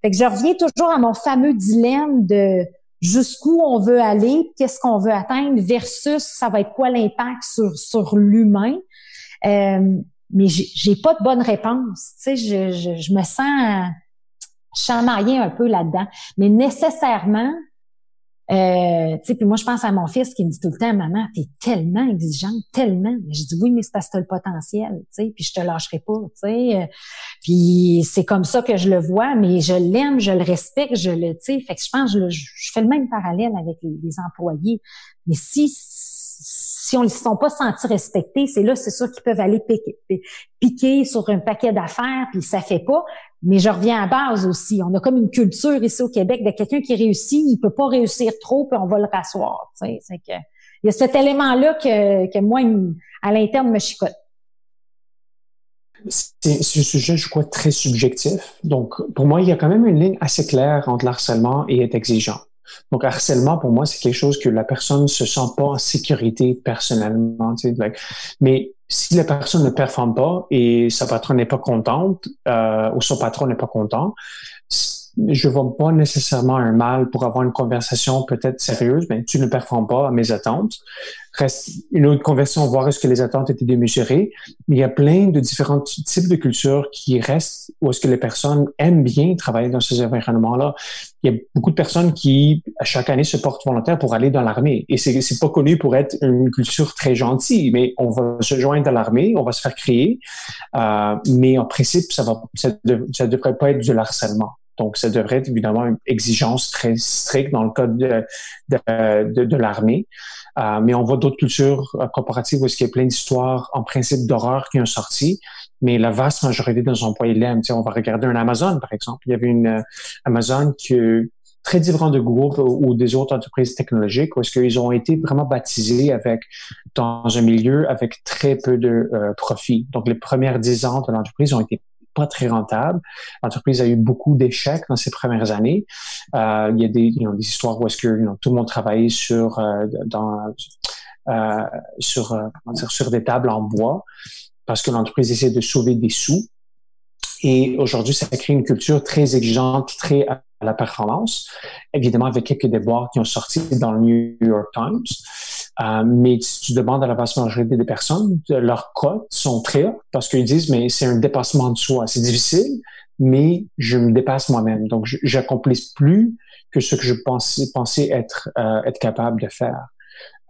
Fait que je reviens toujours à mon fameux dilemme de jusqu'où on veut aller, qu'est-ce qu'on veut atteindre versus ça va être quoi l'impact sur sur l'humain. Euh, mais j'ai pas de bonne réponse. Tu sais, je, je, me sens chamaillée un peu là-dedans. Mais nécessairement, euh, puis moi, je pense à mon fils qui me dit tout le temps, maman, t'es tellement exigeante, tellement. Je dis oui, mais c'est parce que t'as le potentiel, tu sais, puis je te lâcherai pas, tu sais. Puis c'est comme ça que je le vois, mais je l'aime, je le respecte, je le, tu sais. Fait que je pense, je, je, fais le même parallèle avec les, employés. Mais si, si on ne sont pas sentis respectés, c'est là, c'est sûr qu'ils peuvent aller piquer, sur un paquet d'affaires, puis ça fait pas. Mais je reviens à base aussi. On a comme une culture ici au Québec de quelqu'un qui réussit, il peut pas réussir trop, puis on va le rasseoir. Que il y a cet élément-là que, que moi, à l'interne, me chicote. C'est un sujet, je crois, très subjectif. Donc, pour moi, il y a quand même une ligne assez claire entre l'harcèlement et être exigeant. Donc, harcèlement, pour moi, c'est quelque chose que la personne se sent pas en sécurité personnellement. Mais si la personne ne performe pas et sa patronne n'est pas contente euh, ou son patron n'est pas content, je vois pas nécessairement un mal pour avoir une conversation peut-être sérieuse, mais tu ne performes pas à mes attentes. Reste une autre conversation, voir est-ce que les attentes étaient démesurées. Il y a plein de différents types de cultures qui restent où est-ce que les personnes aiment bien travailler dans ces environnements-là. Il y a beaucoup de personnes qui, à chaque année, se portent volontaires pour aller dans l'armée. Et c'est, c'est pas connu pour être une culture très gentille, mais on va se joindre à l'armée, on va se faire créer. Euh, mais en principe, ça va, ça, ça devrait pas être du harcèlement. Donc, ça devrait être évidemment une exigence très stricte dans le code de, l'armée. Euh, mais on voit d'autres cultures euh, corporatives où il y a plein d'histoires en principe d'horreur qui ont sorti. Mais la vaste majorité de nos employés l'aiment. On va regarder un Amazon, par exemple. Il y avait une euh, Amazon qui très différent de Google ou des autres entreprises technologiques, parce qu'ils ont été vraiment baptisés dans un milieu avec très peu de euh, profit. Donc, les premières dix ans de l'entreprise ont été pas très rentable. L'entreprise a eu beaucoup d'échecs dans ses premières années. Euh, il y a des, histoires où est-ce que tout le monde travaillait sur euh, euh, sur sur des tables en bois parce que l'entreprise essaie de sauver des sous. Et aujourd'hui, ça crée une culture très exigeante, très à la performance. Évidemment, avec quelques déboires qui ont sorti dans le New York Times. Euh, mais si tu demandes à la vaste majorité des personnes, leurs cotes sont très hautes parce qu'ils disent, mais c'est un dépassement de soi. C'est difficile, mais je me dépasse moi-même. Donc, j'accomplis plus que ce que je pensais, euh, être capable de faire.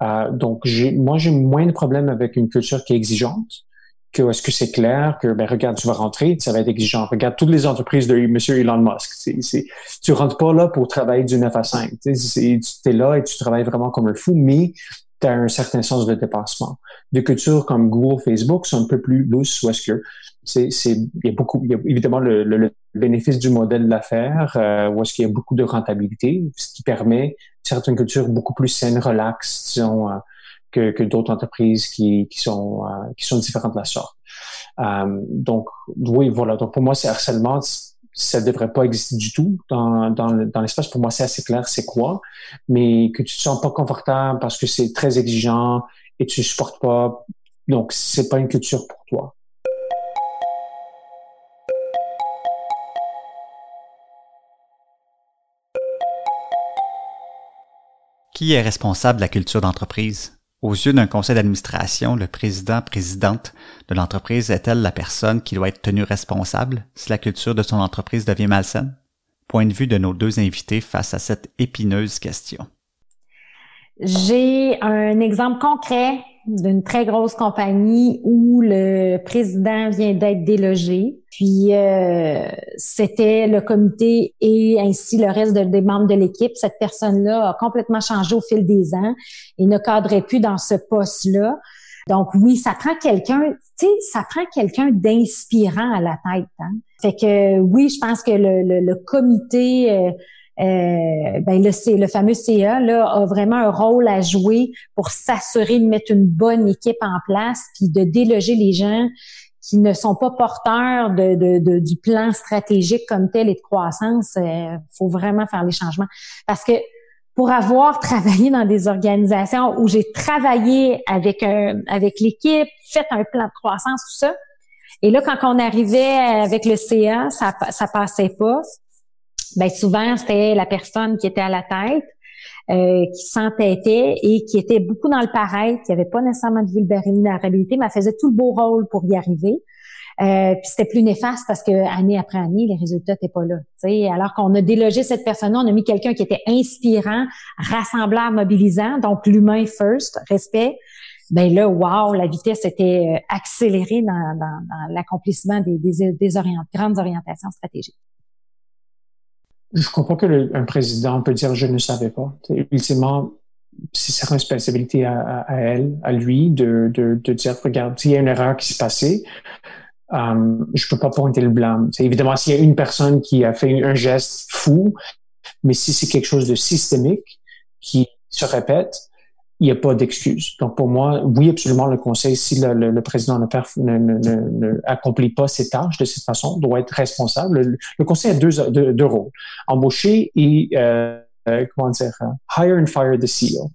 Euh, donc, moi, j'ai moins de problèmes avec une culture qui est exigeante que est-ce que c'est clair que ben regarde tu vas rentrer ça va être exigeant regarde toutes les entreprises de Monsieur Elon Musk c'est c'est tu rentres pas là pour travailler du 9 à 5 tu es là et tu travailles vraiment comme un fou mais tu un certain sens de dépassement. Des cultures comme Google, Facebook sont un peu plus lousses où est-ce que c'est, il y a beaucoup, il y a évidemment le, le, bénéfice du modèle d'affaires, euh, où est-ce qu'il y a beaucoup de rentabilité, ce qui permet certaines cultures beaucoup plus saines, relaxes, disons, euh, que, que d'autres entreprises qui, qui sont, euh, qui sont différentes de la sorte. Euh, donc, oui, voilà. Donc, pour moi, c'est harcèlement, ça devrait pas exister du tout dans, dans, l'espace. Pour moi, c'est assez clair c'est quoi, mais que tu te sens pas confortable parce que c'est très exigeant et tu supportes pas. Donc, c'est pas une culture pour toi. Qui est responsable de la culture d'entreprise? Aux yeux d'un conseil d'administration, le président, présidente de l'entreprise est-elle la personne qui doit être tenue responsable si la culture de son entreprise devient malsaine? Point de vue de nos deux invités face à cette épineuse question. J'ai un exemple concret d'une très grosse compagnie où le président vient d'être délogé. Puis euh, c'était le comité et ainsi le reste des membres de l'équipe. Cette personne-là a complètement changé au fil des ans et ne cadrait plus dans ce poste-là. Donc oui, ça prend quelqu'un, tu sais, ça prend quelqu'un d'inspirant à la tête. Hein? Fait que oui, je pense que le, le, comité euh, euh, ben le, le fameux CA là, a vraiment un rôle à jouer pour s'assurer de mettre une bonne équipe en place, puis de déloger les gens qui ne sont pas porteurs de, de, du plan stratégique comme tel et de croissance. Il euh, faut vraiment faire les changements. Parce que pour avoir travaillé dans des organisations où j'ai travaillé avec avec l'équipe, fait un plan de croissance, tout ça, et là, quand on arrivait avec le CA, ça, ça passait pas ben souvent c'était la personne qui était à la tête, euh, qui s'entêtait et qui était beaucoup dans le paraître, qui avait pas nécessairement de vulnérabilité, mais elle faisait tout le beau rôle pour y arriver. Euh, puis c'était plus néfaste parce que année après année, les résultats n'étaient pas là. sais Alors qu'on a délogé cette personne-là, on a mis quelqu'un qui était inspirant, rassembleur, mobilisant, donc l'humain first, respect. Ben là, wow, la vitesse était euh, accélérée dans, dans, dans l'accomplissement des, des, des grandes orientations stratégiques. Je comprends que un président peut dire je ne savais pas. Ultimement, c'est sa responsabilité à, elle, à lui, de, de, de dire, regarde, s'il y a une erreur qui s'est passée, euh, je peux pas pointer le blâme. Évidemment s'il y a une personne qui a fait un geste fou, mais si c'est quelque chose de systémique qui se répète, il n'y a pas d'excuse. Donc pour moi, oui, absolument, le conseil, si le, le, président ne, ne, ne, accomplit pas ses tâches de cette façon, doit être responsable. Le, conseil a deux, deux, rôles embaucher et euh, euh, comment dire, euh, hire and fire the CEO.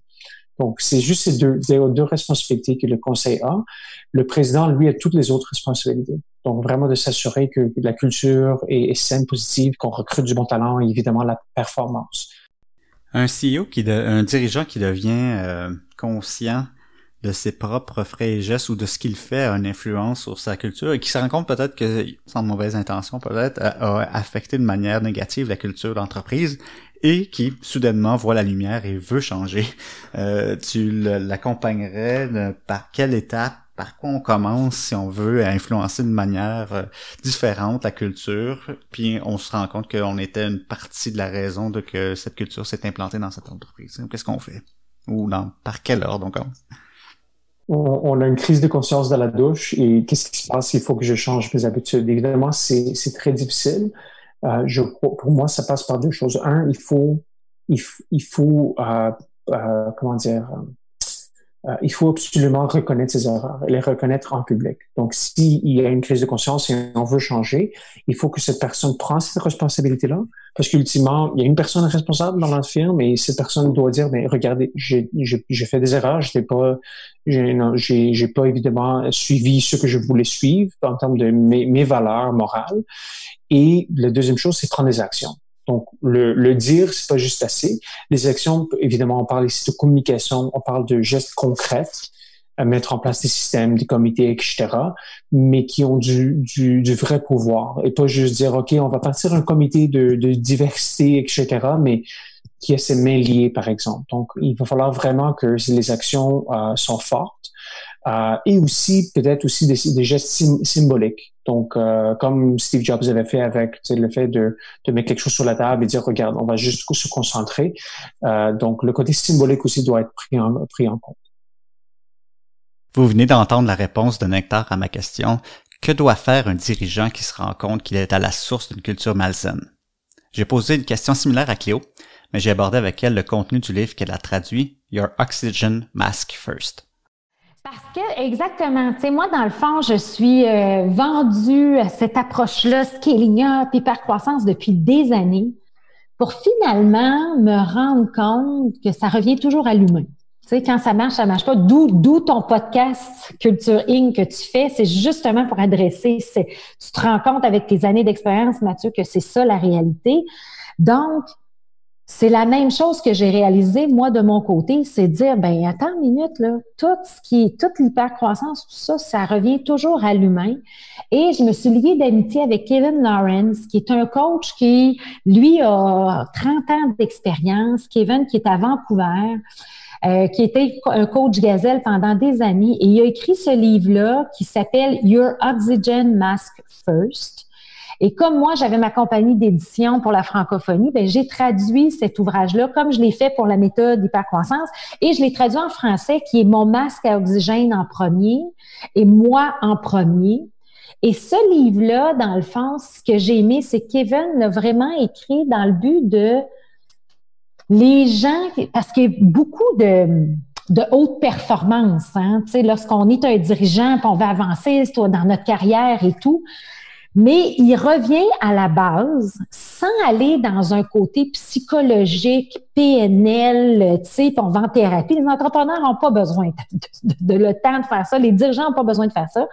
Donc, c'est juste ces deux, deux responsabilités que le conseil a. Le président, lui, a toutes les autres responsabilités. Donc, vraiment de s'assurer que la culture est, saine, positive, qu'on recrute du bon talent et évidemment la performance. Un CEO qui, de, un dirigeant qui devient euh, conscient de ses propres frais et gestes ou de ce qu'il fait a une influence sur sa culture et qui se rend compte peut-être que, sans mauvaise intention peut-être, a, affecté de manière négative la culture d'entreprise et qui soudainement voit la lumière et veut changer. Euh, tu l'accompagnerais par quelle étape par quoi on commence si on veut influencer de manière euh, différente la culture, puis on se rend compte qu'on était une partie de la raison de que cette culture s'est implantée dans cette entreprise. Qu'est-ce qu'on fait? Ou dans par quel ordre on commence? On, a une crise de conscience dans la douche et qu'est-ce qui se passe? Il faut que je change mes habitudes. Évidemment, c'est très difficile. Euh, je, pour moi, ça passe par deux choses. Un, il faut, il, il faut, euh, euh, comment dire, euh, il faut absolument reconnaître ses erreurs et les reconnaître en public. Donc, s'il y a une crise de conscience et on veut changer, il faut que cette personne prenne cette responsabilité-là, parce qu'ultimement, il y a une personne responsable dans la firme et cette personne doit dire, mais regardez, j'ai fait des erreurs, j'étais pas, j'ai pas évidemment suivi ce que je voulais suivre en termes de mes, mes valeurs morales. Et la deuxième chose, c'est prendre des actions. Donc, le, le dire, c'est pas juste assez. Les actions, évidemment, on parle ici de communication, on parle de gestes concrets, à mettre en place des systèmes, des comités, etc., mais qui ont du, du, du vrai pouvoir. Et pas juste dire, OK, on va partir un comité de, de diversité, etc., mais qui a ses mains liées, par exemple. Donc, il va falloir vraiment que les actions euh, sont fortes. Euh, et aussi peut-être aussi des, gestes symboliques. Donc, euh, comme Steve Jobs avait fait avec le fait de, mettre quelque chose sur la table et dire, regarde, on va juste se concentrer. Euh, donc, le côté symbolique aussi doit être pris en, pris en compte. Vous venez d'entendre la réponse de Nectar à ma question. Que doit faire un dirigeant qui se rend compte qu'il est à la source d'une culture malsaine? J'ai posé une question similaire à Cléo, mais j'ai abordé avec elle le contenu du livre qu'elle a traduit, Your Oxygen Mask First. Parce que, exactement, tu sais, moi, dans le fond, je suis euh, vendue à cette approche-là, scaling up, hyper-croissance depuis des années, pour finalement me rendre compte que ça revient toujours à l'humain. Tu sais, quand ça marche, ça marche pas. D'où, d'où ton podcast Culture Inc. que tu fais, c'est justement pour adresser, tu te rends compte avec tes années d'expérience, Mathieu, que c'est ça la réalité. Donc, c'est la même chose que j'ai réalisé, moi, de mon côté, c'est dire, ben, attends une minute, là, tout ce qui est, toute l'hypercroissance, tout ça, ça revient toujours à l'humain. Et je me suis liée d'amitié avec Kevin Lawrence, qui est un coach qui, lui, a 30 ans d'expérience. Kevin, qui est à Vancouver, euh, qui était un coach gazelle pendant des années. Et il a écrit ce livre-là qui s'appelle Your Oxygen Mask First. Et comme moi, j'avais ma compagnie d'édition pour la francophonie, ben, j'ai traduit cet ouvrage-là comme je l'ai fait pour la méthode hypercroissance et je l'ai traduit en français qui est mon masque à oxygène en premier et moi en premier. Et ce livre-là, dans le fond, ce que j'ai aimé, c'est que Kevin l'a vraiment écrit dans le but de les gens, parce qu'il y a beaucoup de, de haute performance, hein, lorsqu'on est un dirigeant, on va avancer dans notre carrière et tout, mais il revient à la base sans aller dans un côté psychologique, PNL, sais, on va en thérapie. Les entrepreneurs n'ont pas besoin de, le temps de faire ça. Les dirigeants n'ont pas besoin de faire ça.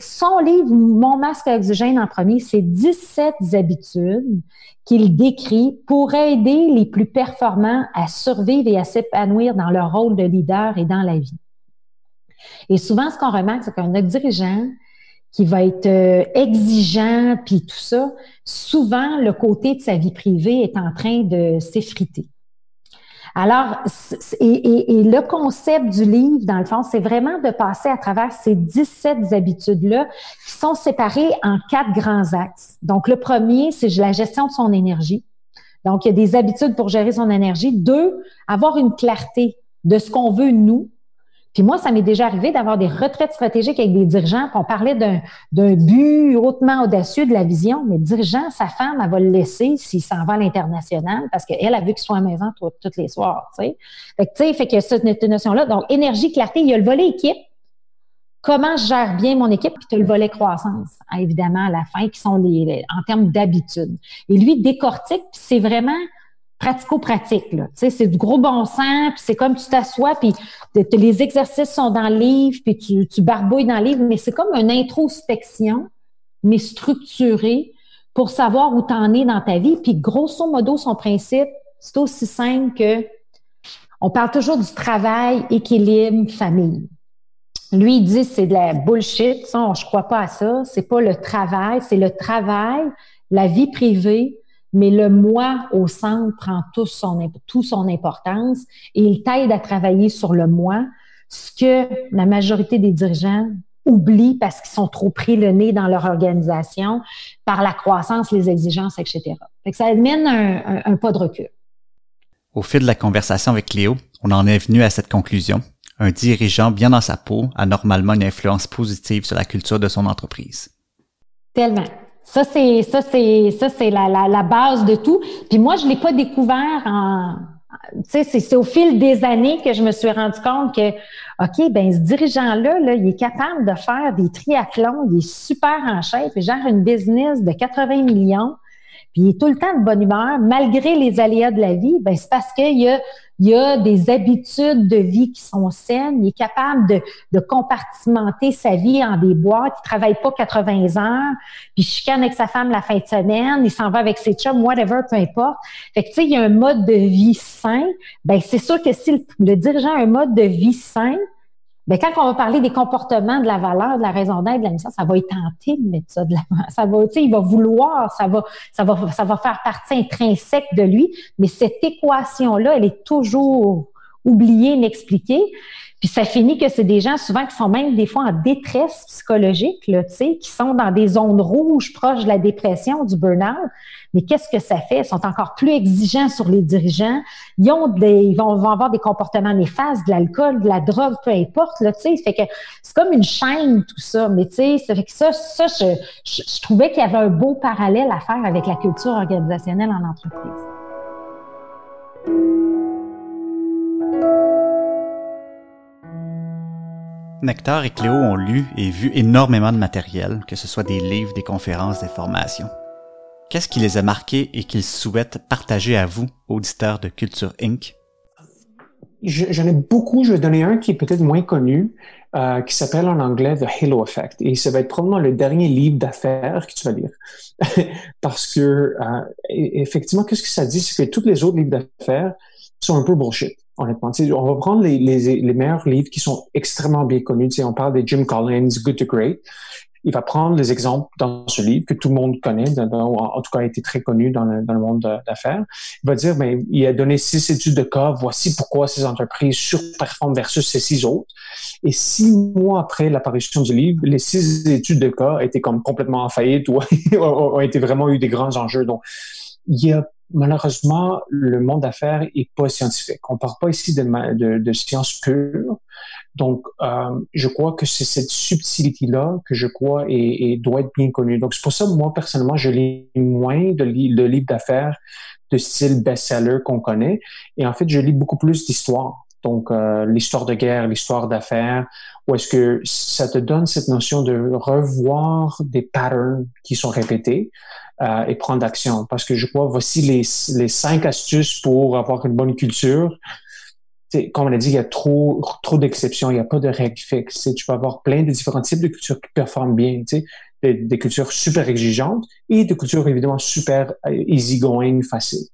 son livre, Mon masque à oxygène en premier, c'est 17 habitudes qu'il décrit pour aider les plus performants à survivre et à s'épanouir dans leur rôle de leader et dans la vie. Et souvent, ce qu'on remarque, c'est qu'un dirigeant, qui va être euh, exigeant, puis tout ça, souvent, le côté de sa vie privée est en train de s'effriter. Alors, et, et, le concept du livre, dans le fond, c'est vraiment de passer à travers ces 17 habitudes-là qui sont séparées en quatre grands axes. Donc, le premier, c'est la gestion de son énergie. Donc, il y a des habitudes pour gérer son énergie. Deux, avoir une clarté de ce qu'on veut nous. Puis moi, ça m'est déjà arrivé d'avoir des retraites stratégiques avec des dirigeants, qu'on parlait d'un, but hautement audacieux de la vision, mais le dirigeant, sa femme, elle va le laisser s'il s'en va à l'international parce qu'elle a vu qu'il soit à la maison tous les soirs, tu sais. Fait que, tu sais, fait que cette notion-là, donc énergie, clarté, il y a le volet équipe, comment je gère bien mon équipe, puis tu as le volet croissance, hein, évidemment, à la fin, qui sont les, en termes d'habitude. Et lui, décortique, c'est vraiment pratico-pratique. C'est du gros bon sens, puis c'est comme tu t'assois, puis les exercices sont dans le livre, puis tu, barbouilles dans le livre, mais c'est comme une introspection, mais structurée, pour savoir où tu en es dans ta vie. Puis grosso modo, son principe, c'est aussi simple que on parle toujours du travail, équilibre, famille. Lui, il dit c'est de la bullshit. Ça, je crois pas à ça. C'est pas le travail, c'est le travail, la vie privée, mais le moi au centre prend tout son, tout son importance et il t'aide à travailler sur le moi, ce que la majorité des dirigeants oublient parce qu'ils sont trop pris le nez dans leur organisation par la croissance, les exigences, etc. Fait ça amène un, un pas de recul. Au fil de la conversation avec Léo, on en est venu à cette conclusion un dirigeant bien dans sa peau a normalement une influence positive sur la culture de son entreprise. Tellement. Ça, c'est ça, c'est ça, c'est la, la, la, base de tout. Puis moi, je l'ai pas découvert en. Tu sais, c'est au fil des années que je me suis rendu compte que, OK, ben ce dirigeant-là, là, il est capable de faire des triathlons, il est super en chef, genre une business de 80 millions puis il est tout le temps de bonne humeur, malgré les aléas de la vie, ben c'est parce qu'il y a, y a des habitudes de vie qui sont saines, il est capable de, de compartimenter sa vie en des boîtes, il travaille pas 80 heures, puis chicane avec sa femme la fin de semaine, il s'en va avec ses chums, whatever, peu importe. Fait que tu sais, il y a un mode de vie sain, ben c'est sûr que si le, le dirigeant a un mode de vie sain, ben, quand on va parler des comportements, de la valeur, de la raison d'être, de la mission, ça va être tenté de mettre ça de l'avant. Ça va, il va vouloir, ça va, ça va, ça va faire partie intrinsèque de lui. Mais cette équation-là, elle est toujours oubliée, inexpliquée. Puis ça finit que c'est des gens souvent qui sont même des fois en détresse psychologique, là, qui sont dans des zones rouges proches de la dépression, du burn-out. Mais qu'est-ce que ça fait? Ils sont encore plus exigeants sur les dirigeants. Ils, ont des, ils vont, avoir des comportements néfastes, de l'alcool, de la drogue, peu importe. Là, fait que c'est comme une chaîne, tout ça. Mais ça fait que ça, ça je trouvais qu'il y avait un beau parallèle à faire avec la culture organisationnelle en entreprise. Nectar et Cléo ont lu et vu énormément de matériel, que ce soit des livres, des conférences, des formations. Qu'est-ce qui les a marqués et qu'ils souhaitent partager à vous, auditeurs de Culture Inc? J'en ai beaucoup. Je vais donner un qui est peut-être moins connu, euh, qui s'appelle en anglais The Halo Effect. Et ça va être probablement le dernier livre d'affaires que tu vas lire. Parce que, euh, effectivement, qu'est-ce que ça dit? C'est que tous les autres livres d'affaires sont un peu bullshit honnêtement. on va prendre les, meilleurs livres qui sont extrêmement bien connus. on parle de Jim Collins, Good to Great. Il va prendre les exemples dans ce livre que tout le monde connaît, en tout cas a été très connu dans le, dans le monde d'affaires. Il va dire, ben, il a donné six études de cas, voici pourquoi ces entreprises surperforment versus ces six autres. Et six mois après l'apparition du livre, les six études de cas étaient comme complètement en faillite ou ont été vraiment eu des grands enjeux. Donc, il y a malheureusement, le monde d'affaires est pas scientifique. On parle pas ici de, de, de sciences pures. Donc, euh, je crois que c'est cette subtilité-là que je crois et, doit être bien connue. Donc, c'est pour ça, moi, personnellement, je lis moins de, de livres d'affaires de style best-seller qu'on connaît. Et en fait, je lis beaucoup plus d'histoire. Donc, euh, l'histoire de guerre, l'histoire d'affaires, ou est-ce que ça te donne cette notion de revoir des patterns qui sont répétés euh, et prendre action? Parce que je crois, voici les, les cinq astuces pour avoir une bonne culture. comme on a dit, il y a trop, trop d'exceptions, il n'y a pas de règles fixes. Tu peux avoir plein de différents types de cultures qui performent bien. Des, des cultures super exigeantes et des cultures évidemment super euh, easygoing, faciles.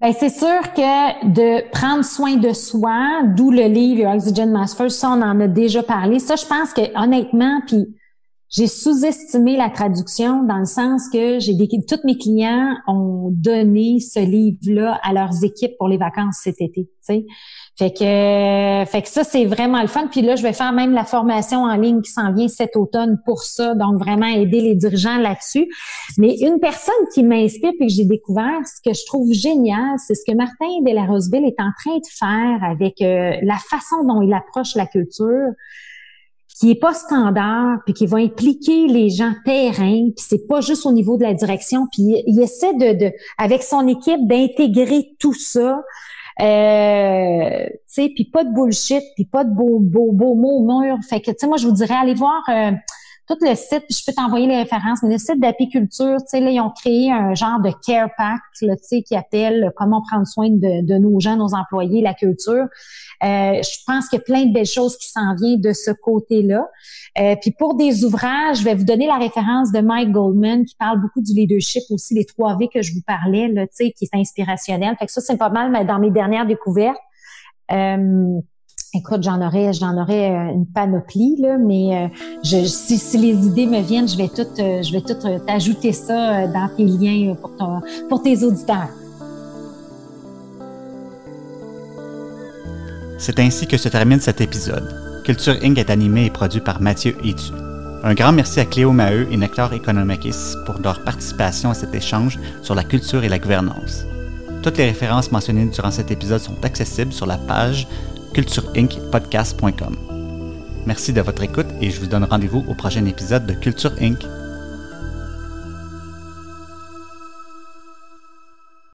Ben, c'est sûr que de prendre soin de soi, d'où le livre Oxygen Masters, ça, on en a déjà parlé. Ça, je pense que honnêtement, puis j'ai sous-estimé la traduction dans le sens que j'ai des, tous mes clients ont donné ce livre-là à leurs équipes pour les vacances cet été. Fait que, fait que ça, c'est vraiment le fun. Puis là, je vais faire même la formation en ligne qui s'en vient cet automne pour ça. Donc, vraiment aider les dirigeants là-dessus. Mais une personne qui m'inspire et que j'ai découvert, ce que je trouve génial, c'est ce que Martin de la Roseville est en train de faire avec euh, la façon dont il approche la culture qui est pas standard, puis qui va impliquer les gens terrain, puis c'est pas juste au niveau de la direction, puis il, essaie de, de, avec son équipe d'intégrer tout ça, euh, tu sais, puis pas de bullshit, puis pas de beaux beaux beaux mots au mur. Fait que tu sais, moi je vous dirais allez voir. Euh, tout le site, je peux t'envoyer les références, mais le site d'apiculture, tu sais, là, ils ont créé un genre de care pack, tu sais, qui appelle comment prendre soin de, de, nos gens, nos employés, la culture. Euh, je pense qu'il y a plein de belles choses qui s'en viennent de ce côté-là. Euh, puis pour des ouvrages, je vais vous donner la référence de Mike Goldman qui parle beaucoup du leadership aussi, les trois V que je vous parlais, là, tu sais, qui est inspirationnel. Fait que ça, c'est pas mal mais dans mes dernières découvertes. Euh, Écoute, j'en aurais, j'en aurais euh, une panoplie là, mais euh, si, les idées me viennent, je vais tout, euh, je vais tout t'ajouter ça dans tes liens pour pour tes auditeurs. C'est ainsi que se termine cet épisode. Culture Inc. est animé et produit par Mathieu Etu. Un grand merci à Cléo Maheu et Nectar Economicus pour leur participation à cet échange sur la culture et la gouvernance. Toutes les références mentionnées durant cet épisode sont accessibles sur la page cultureincpodcast.com. Merci de votre écoute et je vous donne rendez-vous au prochain épisode de Culture Inc.